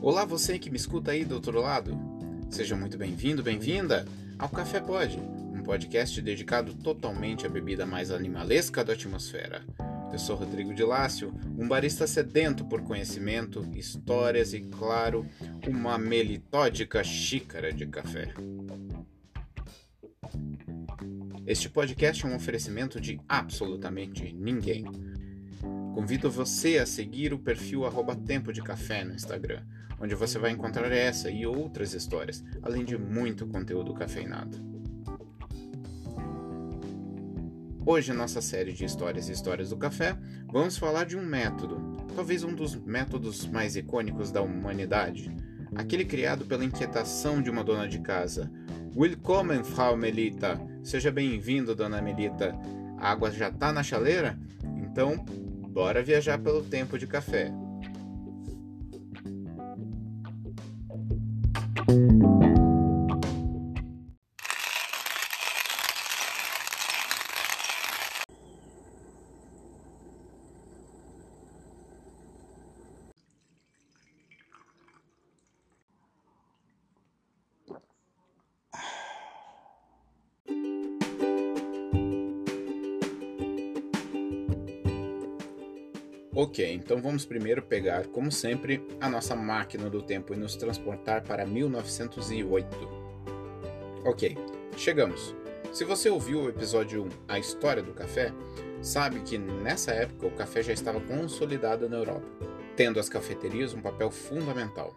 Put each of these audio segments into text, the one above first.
Olá, você que me escuta aí do outro lado. Seja muito bem-vindo, bem-vinda ao Café Pod, um podcast dedicado totalmente à bebida mais animalesca da atmosfera. Eu sou Rodrigo de Lácio, um barista sedento por conhecimento, histórias e, claro, uma melitódica xícara de café. Este podcast é um oferecimento de absolutamente ninguém. Convido você a seguir o perfil Tempo de Café no Instagram, onde você vai encontrar essa e outras histórias, além de muito conteúdo cafeinado. Hoje, nossa série de histórias e histórias do café, vamos falar de um método, talvez um dos métodos mais icônicos da humanidade, aquele criado pela inquietação de uma dona de casa. Willkommen, Frau Melita! Seja bem-vindo, dona Melita. A água já está na chaleira? Então, bora viajar pelo tempo de café. Ok, então vamos primeiro pegar, como sempre, a nossa máquina do tempo e nos transportar para 1908. Ok, chegamos. Se você ouviu o episódio 1, A História do Café, sabe que nessa época o café já estava consolidado na Europa, tendo as cafeterias um papel fundamental.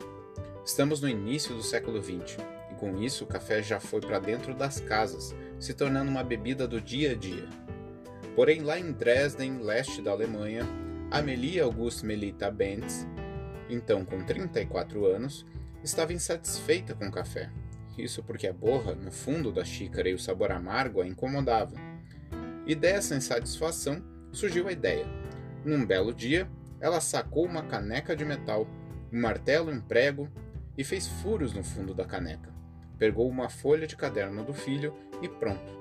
Estamos no início do século XX e com isso o café já foi para dentro das casas, se tornando uma bebida do dia a dia. Porém, lá em Dresden, leste da Alemanha, Amelie Auguste Melita Bentz, então com 34 anos, estava insatisfeita com o café. Isso porque a borra no fundo da xícara e o sabor amargo a incomodavam. E dessa insatisfação surgiu a ideia. Num belo dia, ela sacou uma caneca de metal, um martelo e um prego e fez furos no fundo da caneca. Pegou uma folha de caderno do filho e pronto.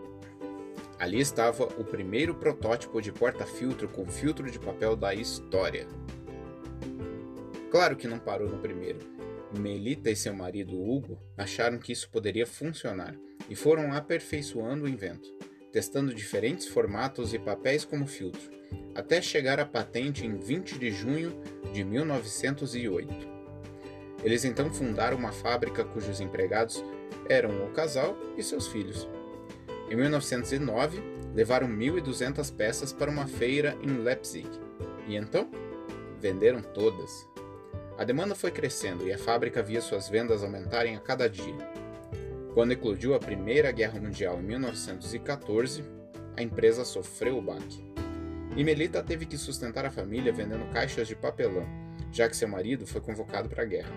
Ali estava o primeiro protótipo de porta-filtro com filtro de papel da história. Claro que não parou no primeiro. Melita e seu marido Hugo acharam que isso poderia funcionar e foram aperfeiçoando o invento, testando diferentes formatos e papéis como filtro, até chegar à patente em 20 de junho de 1908. Eles então fundaram uma fábrica cujos empregados eram o casal e seus filhos. Em 1909, levaram 1.200 peças para uma feira em Leipzig. E então, venderam todas. A demanda foi crescendo e a fábrica via suas vendas aumentarem a cada dia. Quando eclodiu a Primeira Guerra Mundial em 1914, a empresa sofreu o baque. E Melita teve que sustentar a família vendendo caixas de papelão, já que seu marido foi convocado para a guerra.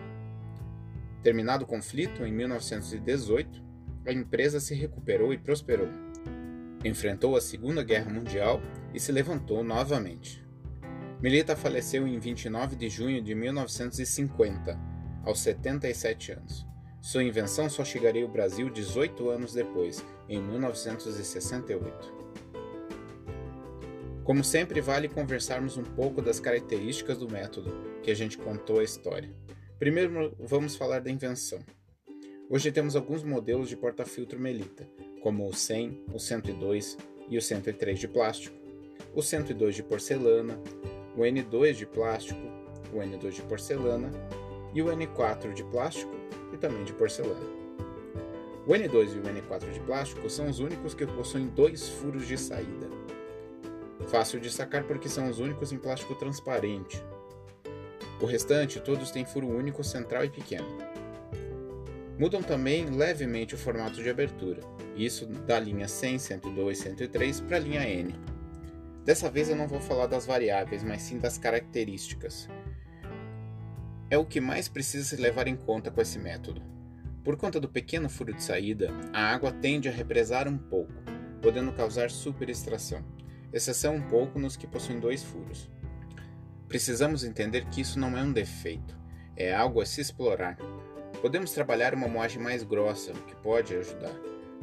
Terminado o conflito, em 1918, a empresa se recuperou e prosperou. Enfrentou a Segunda Guerra Mundial e se levantou novamente. Melita faleceu em 29 de junho de 1950, aos 77 anos. Sua invenção só chegaria ao Brasil 18 anos depois, em 1968. Como sempre, vale conversarmos um pouco das características do método que a gente contou a história. Primeiro, vamos falar da invenção. Hoje temos alguns modelos de porta-filtro Melita, como o 100, o 102 e o 103 de plástico, o 102 de porcelana, o N2 de plástico, o N2 de porcelana e o N4 de plástico e também de porcelana. O N2 e o N4 de plástico são os únicos que possuem dois furos de saída. Fácil de sacar porque são os únicos em plástico transparente. O restante todos têm furo único central e pequeno. Mudam também levemente o formato de abertura, isso da linha 100, 102, 103 para a linha N. Dessa vez eu não vou falar das variáveis, mas sim das características. É o que mais precisa se levar em conta com esse método. Por conta do pequeno furo de saída, a água tende a represar um pouco, podendo causar superextração, exceção um pouco nos que possuem dois furos. Precisamos entender que isso não é um defeito, é algo a se explorar, Podemos trabalhar uma moagem mais grossa, o que pode ajudar.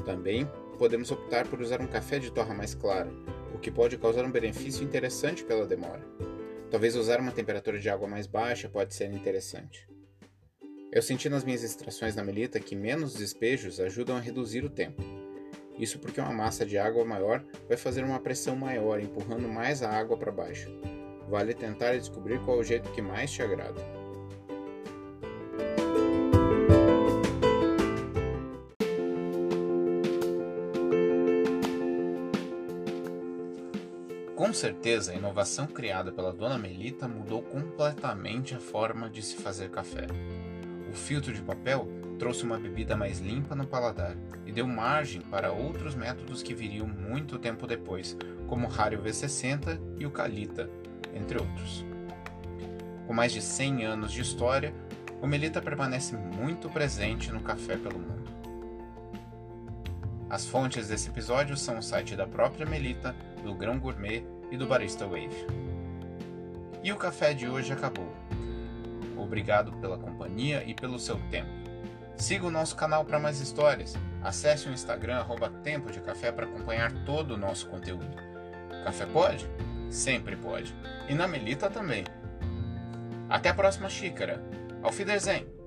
Também podemos optar por usar um café de torra mais clara, o que pode causar um benefício interessante pela demora. Talvez usar uma temperatura de água mais baixa pode ser interessante. Eu senti nas minhas extrações na melita que menos despejos ajudam a reduzir o tempo. Isso porque uma massa de água maior vai fazer uma pressão maior, empurrando mais a água para baixo. Vale tentar descobrir qual é o jeito que mais te agrada. Com certeza, a inovação criada pela dona Melita mudou completamente a forma de se fazer café. O filtro de papel trouxe uma bebida mais limpa no paladar e deu margem para outros métodos que viriam muito tempo depois, como o Rario V60 e o Calita, entre outros. Com mais de 100 anos de história, o Melita permanece muito presente no café pelo mundo. As fontes desse episódio são o site da própria Melita, do Grão Gourmet e do Barista Wave. E o café de hoje acabou. Obrigado pela companhia e pelo seu tempo. Siga o nosso canal para mais histórias. Acesse o Instagram arroba Tempo de Café para acompanhar todo o nosso conteúdo. Café pode? Sempre pode. E na Melita também. Até a próxima xícara. Auf Wiedersehen!